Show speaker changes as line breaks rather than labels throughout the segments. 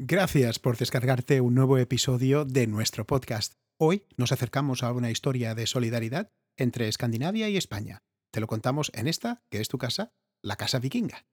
Gracias por descargarte un nuevo episodio de nuestro podcast. Hoy nos acercamos a una historia de solidaridad entre Escandinavia y España. Te lo contamos en esta, que es tu casa, la Casa Vikinga.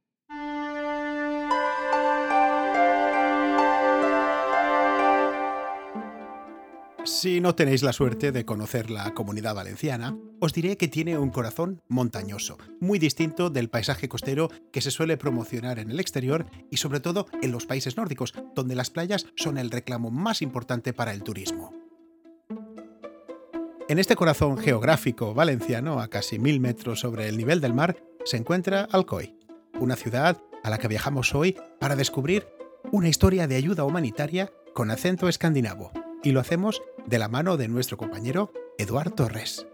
Si no tenéis la suerte de conocer la comunidad valenciana, os diré que tiene un corazón montañoso, muy distinto del paisaje costero que se suele promocionar en el exterior y sobre todo en los países nórdicos, donde las playas son el reclamo más importante para el turismo. En este corazón geográfico valenciano, a casi mil metros sobre el nivel del mar, se encuentra Alcoy, una ciudad a la que viajamos hoy para descubrir una historia de ayuda humanitaria con acento escandinavo. Y lo hacemos de la mano de nuestro compañero Eduard Torres.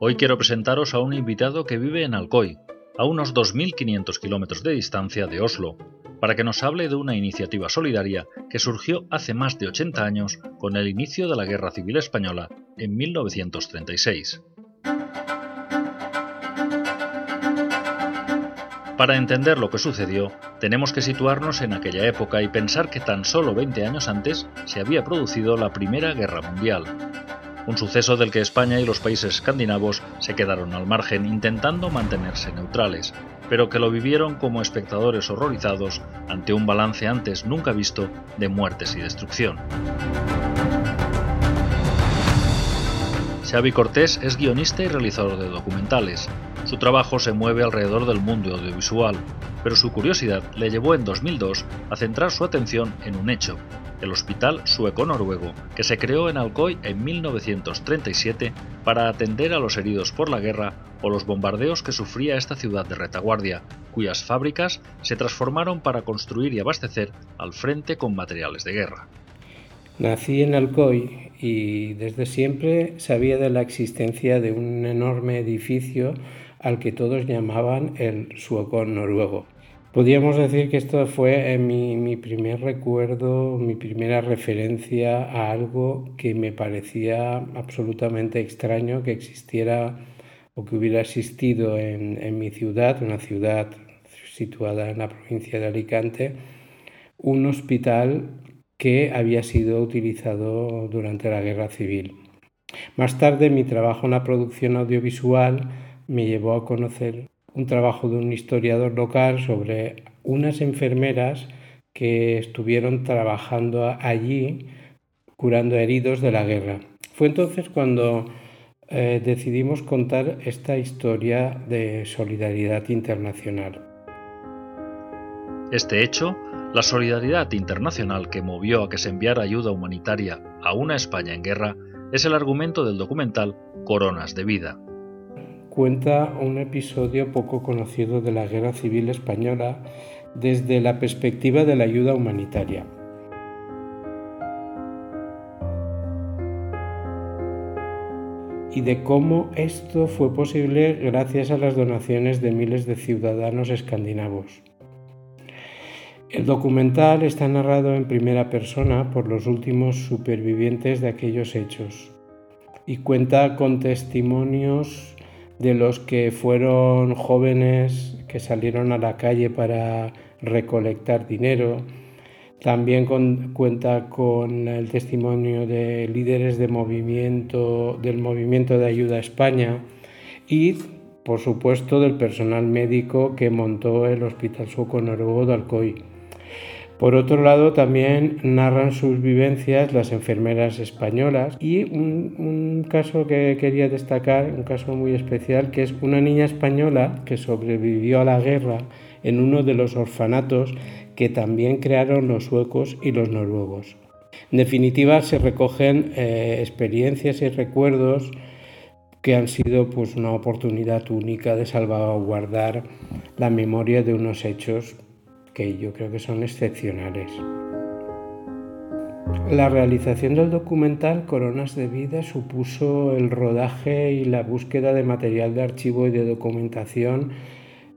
Hoy quiero presentaros a un invitado que vive en Alcoy, a unos 2.500 kilómetros de distancia de Oslo, para que nos hable de una iniciativa solidaria que surgió hace más de 80 años con el inicio de la Guerra Civil Española en 1936. Para entender lo que sucedió, tenemos que situarnos en aquella época y pensar que tan solo 20 años antes se había producido la Primera Guerra Mundial, un suceso del que España y los países escandinavos se quedaron al margen intentando mantenerse neutrales, pero que lo vivieron como espectadores horrorizados ante un balance antes nunca visto de muertes y destrucción. Xavi Cortés es guionista y realizador de documentales. Su trabajo se mueve alrededor del mundo audiovisual, pero su curiosidad le llevó en 2002 a centrar su atención en un hecho, el Hospital Sueco-Noruego, que se creó en Alcoy en 1937 para atender a los heridos por la guerra o los bombardeos que sufría esta ciudad de retaguardia, cuyas fábricas se transformaron para construir y abastecer al frente con materiales de guerra.
Nací en Alcoy y desde siempre sabía de la existencia de un enorme edificio al que todos llamaban el sueco noruego. Podríamos decir que esto fue mi, mi, primer recuerdo, mi primera referencia a algo que me parecía absolutamente extraño que existiera o que hubiera existido en, en mi ciudad, una ciudad situada en la provincia de Alicante, un hospital que había sido utilizado durante la guerra civil. Más tarde mi trabajo en la producción audiovisual me llevó a conocer un trabajo de un historiador local sobre unas enfermeras que estuvieron trabajando allí curando heridos de la guerra. Fue entonces cuando eh, decidimos contar esta historia de solidaridad internacional.
Este hecho la solidaridad internacional que movió a que se enviara ayuda humanitaria a una España en guerra es el argumento del documental Coronas de Vida.
Cuenta un episodio poco conocido de la Guerra Civil Española desde la perspectiva de la ayuda humanitaria. y de cómo esto fue posible gracias a las donaciones de miles de ciudadanos escandinavos. El documental está narrado en primera persona por los últimos supervivientes de aquellos hechos y cuenta con testimonios de los que fueron jóvenes que salieron a la calle para recolectar dinero. También cuenta con el testimonio de líderes del movimiento de ayuda a España y, por supuesto, del personal médico que montó el Hospital Sueco Noruego de Alcoy. Por otro lado, también narran sus vivencias las enfermeras españolas y un, caso que quería destacar, un caso muy especial, que es una niña española que sobrevivió a la guerra en uno de los orfanatos que también crearon los suecos y los noruegos. En definitiva, se recogen eh, experiencias y recuerdos que han sido pues, una oportunidad única de salvaguardar la memoria de unos hechos que yo creo que son excepcionales. La realización del documental Coronas de Vida supuso el rodaje y la búsqueda de material de archivo y de documentación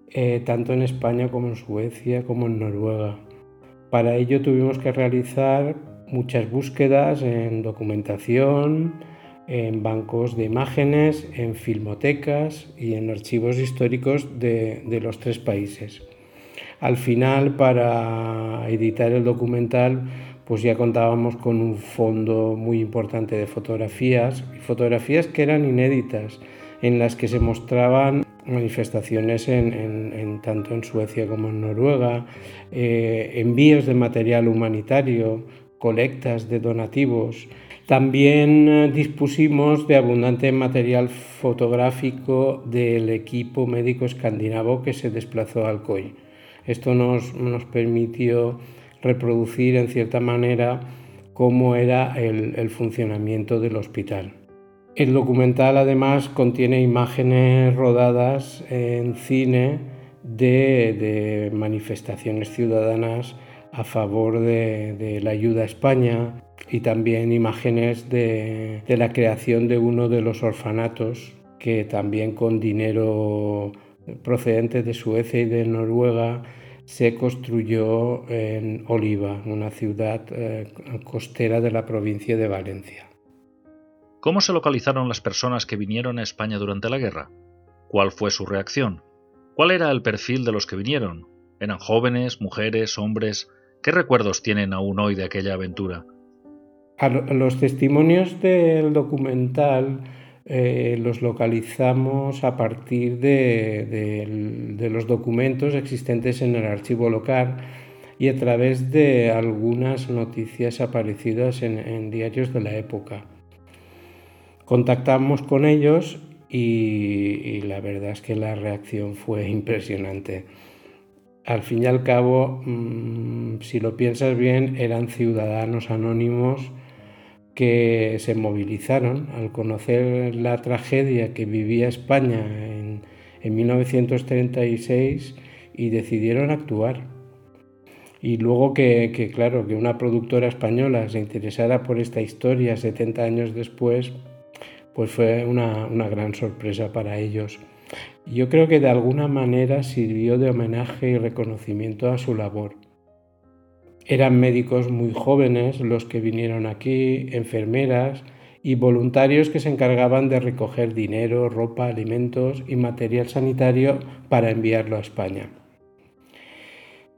eh, tanto en España como en Suecia como en Noruega. Para ello tuvimos que realizar muchas búsquedas en documentación, en bancos de imágenes, en filmotecas y en archivos históricos de los tres países. Al final, para editar el documental, pues ya contábamos con un fondo muy importante de fotografías, fotografías que eran inéditas, en las que se mostraban manifestaciones en, tanto en Suecia como en Noruega, eh, envíos de material humanitario, colectas de donativos. También eh, dispusimos de abundante material fotográfico del equipo médico escandinavo que se desplazó al COI. Esto nos, nos permitió reproducir en cierta manera cómo era el, funcionamiento del hospital. El documental además contiene imágenes rodadas en cine de, manifestaciones ciudadanas a favor de, la ayuda a España y también imágenes de, de la creación de uno de los orfanatos que también con dinero procedente de Suecia y de Noruega se construyó en Oliva, una ciudad eh, costera de la provincia de Valencia.
¿Cómo se localizaron las personas que vinieron a España durante la guerra? ¿Cuál fue su reacción? ¿Cuál era el perfil de los que vinieron? ¿Eran jóvenes, mujeres, hombres? ¿Qué recuerdos tienen aún hoy de aquella aventura?
los testimonios del documental eh, los localizamos a partir de, los documentos existentes en el archivo local y a través de algunas noticias aparecidas en, diarios de la época. Contactamos con ellos y, la verdad es que la reacción fue impresionante. Al fin y al cabo, mm, si lo piensas bien, eran ciudadanos anónimos que se movilizaron al conocer la tragedia que vivía España en, 1936 y decidieron actuar. Y luego que, claro, que una productora española se interesara por esta historia 70 años después, pues fue una, una gran sorpresa para ellos. Yo creo que de alguna manera sirvió de homenaje y reconocimiento a su labor. Eran médicos muy jóvenes los que vinieron aquí, enfermeras y voluntarios que se encargaban de recoger dinero, ropa, alimentos y material sanitario para enviarlo a España.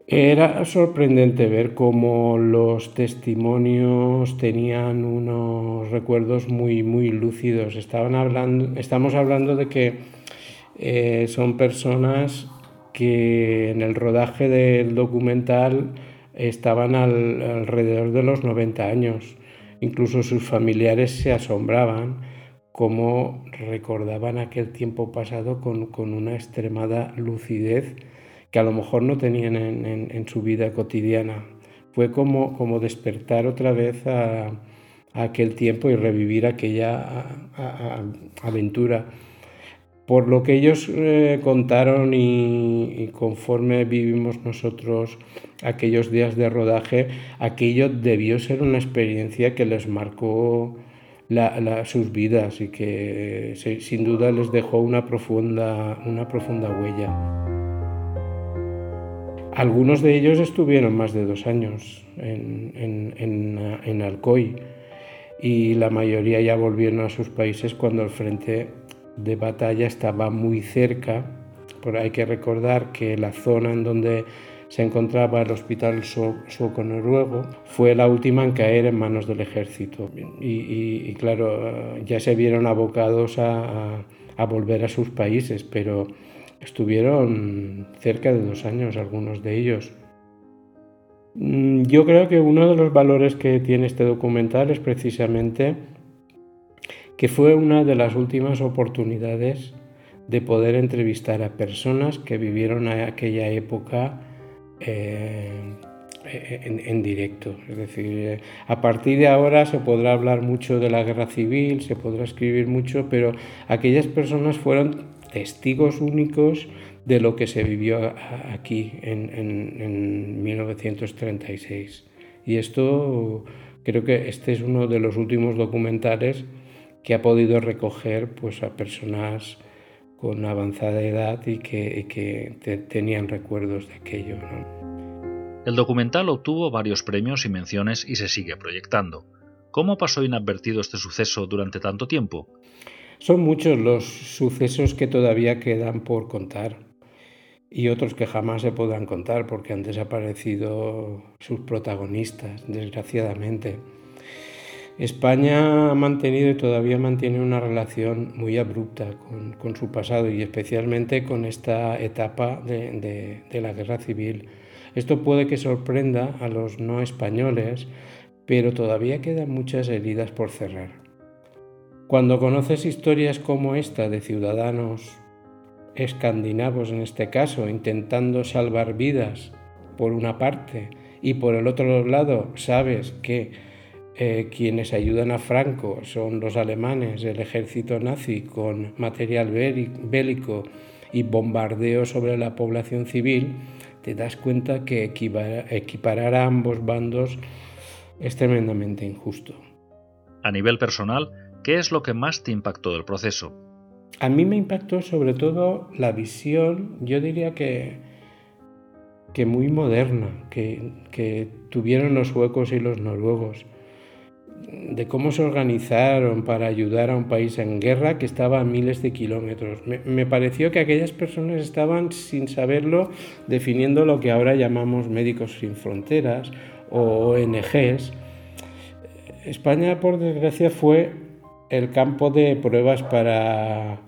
Era sorprendente ver cómo los testimonios tenían unos recuerdos muy, muy lúcidos. Estaban hablando, estamos hablando de que eh, son personas que en el rodaje del documental estaban alrededor de los 90 años. Incluso sus familiares se asombraban cómo recordaban aquel tiempo pasado con, una extremada lucidez que a lo mejor no tenían en, su vida cotidiana. Fue como, como despertar otra vez a, aquel tiempo y revivir aquella aventura. Por lo que ellos eh, contaron y, conforme vivimos nosotros aquellos días de rodaje, aquello debió ser una experiencia que les marcó sus vidas y que sin duda les dejó una profunda, una profunda huella. Algunos de ellos estuvieron más de dos años en, en, en Alcoy y la mayoría ya volvieron a sus países cuando el frente de batalla estaba muy cerca, pero hay que recordar que la zona en donde se encontraba el hospital sueco noruego fue la última en caer en manos del ejército y, claro, ya se vieron abocados a, volver a sus países, pero estuvieron cerca de dos años algunos de ellos. Mm, yo creo que uno de los valores que tiene este documental es precisamente que fue una de las últimas oportunidades de poder entrevistar a personas que vivieron aquella época eh, en, directo. Es decir, a partir de ahora se podrá hablar mucho de la guerra civil, se podrá escribir mucho, pero aquellas personas fueron testigos únicos de lo que se vivió aquí en 1936. Y esto creo que este es uno de los últimos documentales que ha podido recoger pues, a personas con avanzada edad y que, tenían recuerdos de aquello.
El documental obtuvo varios premios y menciones y se sigue proyectando. ¿Cómo pasó inadvertido este suceso durante tanto tiempo?
Son muchos los sucesos que todavía quedan por contar. y otros que jamás se puedan contar porque han desaparecido sus protagonistas, desgraciadamente. España ha mantenido y todavía mantiene una relación muy abrupta con, su pasado y especialmente con esta etapa de, la guerra civil. Esto puede que sorprenda a los no españoles, pero todavía quedan muchas heridas por cerrar. Cuando conoces historias como esta de ciudadanos escandinavos en este caso, intentando salvar vidas por una parte, y por el otro lado sabes que eh, quienes ayudan a Franco son los alemanes, el ejército nazi con material bélico y bombardeo sobre la población civil, te das cuenta que equiparar a ambos bandos es tremendamente injusto.
A nivel personal, ¿qué es lo que más te impactó del proceso?
A mí me impactó sobre todo la visión, yo diría que, que muy moderna, que, que tuvieron los suecos y los noruegos, de cómo se organizaron para ayudar a un país en guerra que estaba a miles de kilómetros. Me, me, pareció que aquellas personas estaban, sin saberlo, definiendo lo que ahora llamamos Médicos Sin Fronteras o ONGs. España, por desgracia, fue el campo de pruebas para,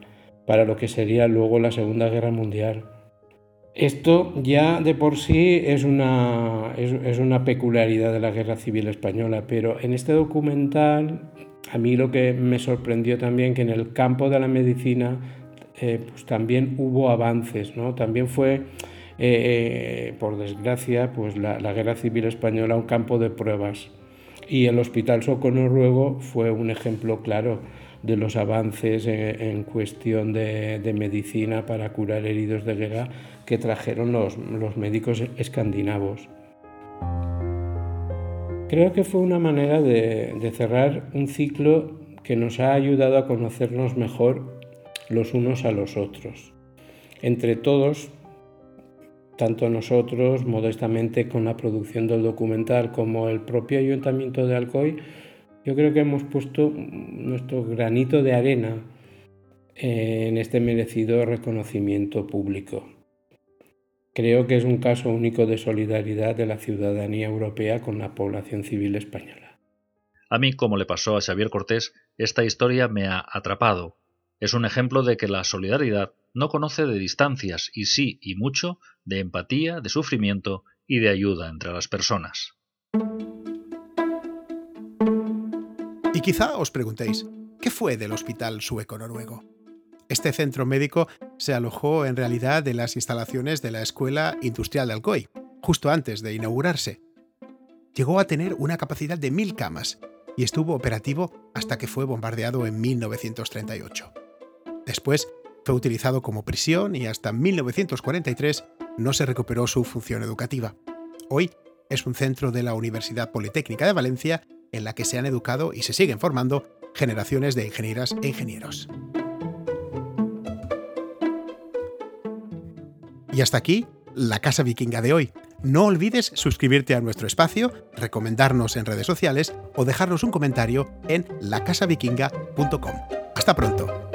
para lo que sería luego la Segunda Guerra Mundial. Esto ya de por sí es una, es, una peculiaridad de la Guerra Civil Española, pero en este documental a mí lo que me sorprendió también que en el campo de la medicina eh, pues también hubo avances, ¿no? También fue, eh, eh, por desgracia, pues la, la, Guerra Civil Española un campo de pruebas y el Hospital Soco Noruego fue un ejemplo claro de los avances en, cuestión de, medicina para curar heridos de guerra que trajeron los, los médicos escandinavos. Creo que fue una manera de, de cerrar un ciclo que nos ha ayudado a conocernos mejor los unos a los otros. Entre todos tanto nosotros, modestamente, con la producción del documental, como el propio Ayuntamiento de Alcoy, yo creo que hemos puesto nuestro granito de arena en este merecido reconocimiento público. Creo que es un caso único de solidaridad de la ciudadanía europea con la población civil española.
A mí, como le pasó a Xavier Cortés, esta historia me ha atrapado. Es un ejemplo de que la solidaridad no conoce de distancias y sí y mucho de empatía, de sufrimiento y de ayuda entre las personas.
Y quizá os preguntéis, ¿qué fue del Hospital Sueco-Noruego? Este centro médico se alojó en realidad en las instalaciones de la Escuela Industrial de Alcoy, justo antes de inaugurarse. Llegó a tener una capacidad de mil camas y estuvo operativo hasta que fue bombardeado en 1938. Después fue utilizado como prisión y hasta 1943 no se recuperó su función educativa. Hoy es un centro de la Universidad Politécnica de Valencia en la que se han educado y se siguen formando generaciones de ingenieras e ingenieros. Y hasta aquí la Casa Vikinga de hoy. No olvides suscribirte a nuestro espacio, recomendarnos en redes sociales o dejarnos un comentario en lacasavikinga.com. Hasta pronto.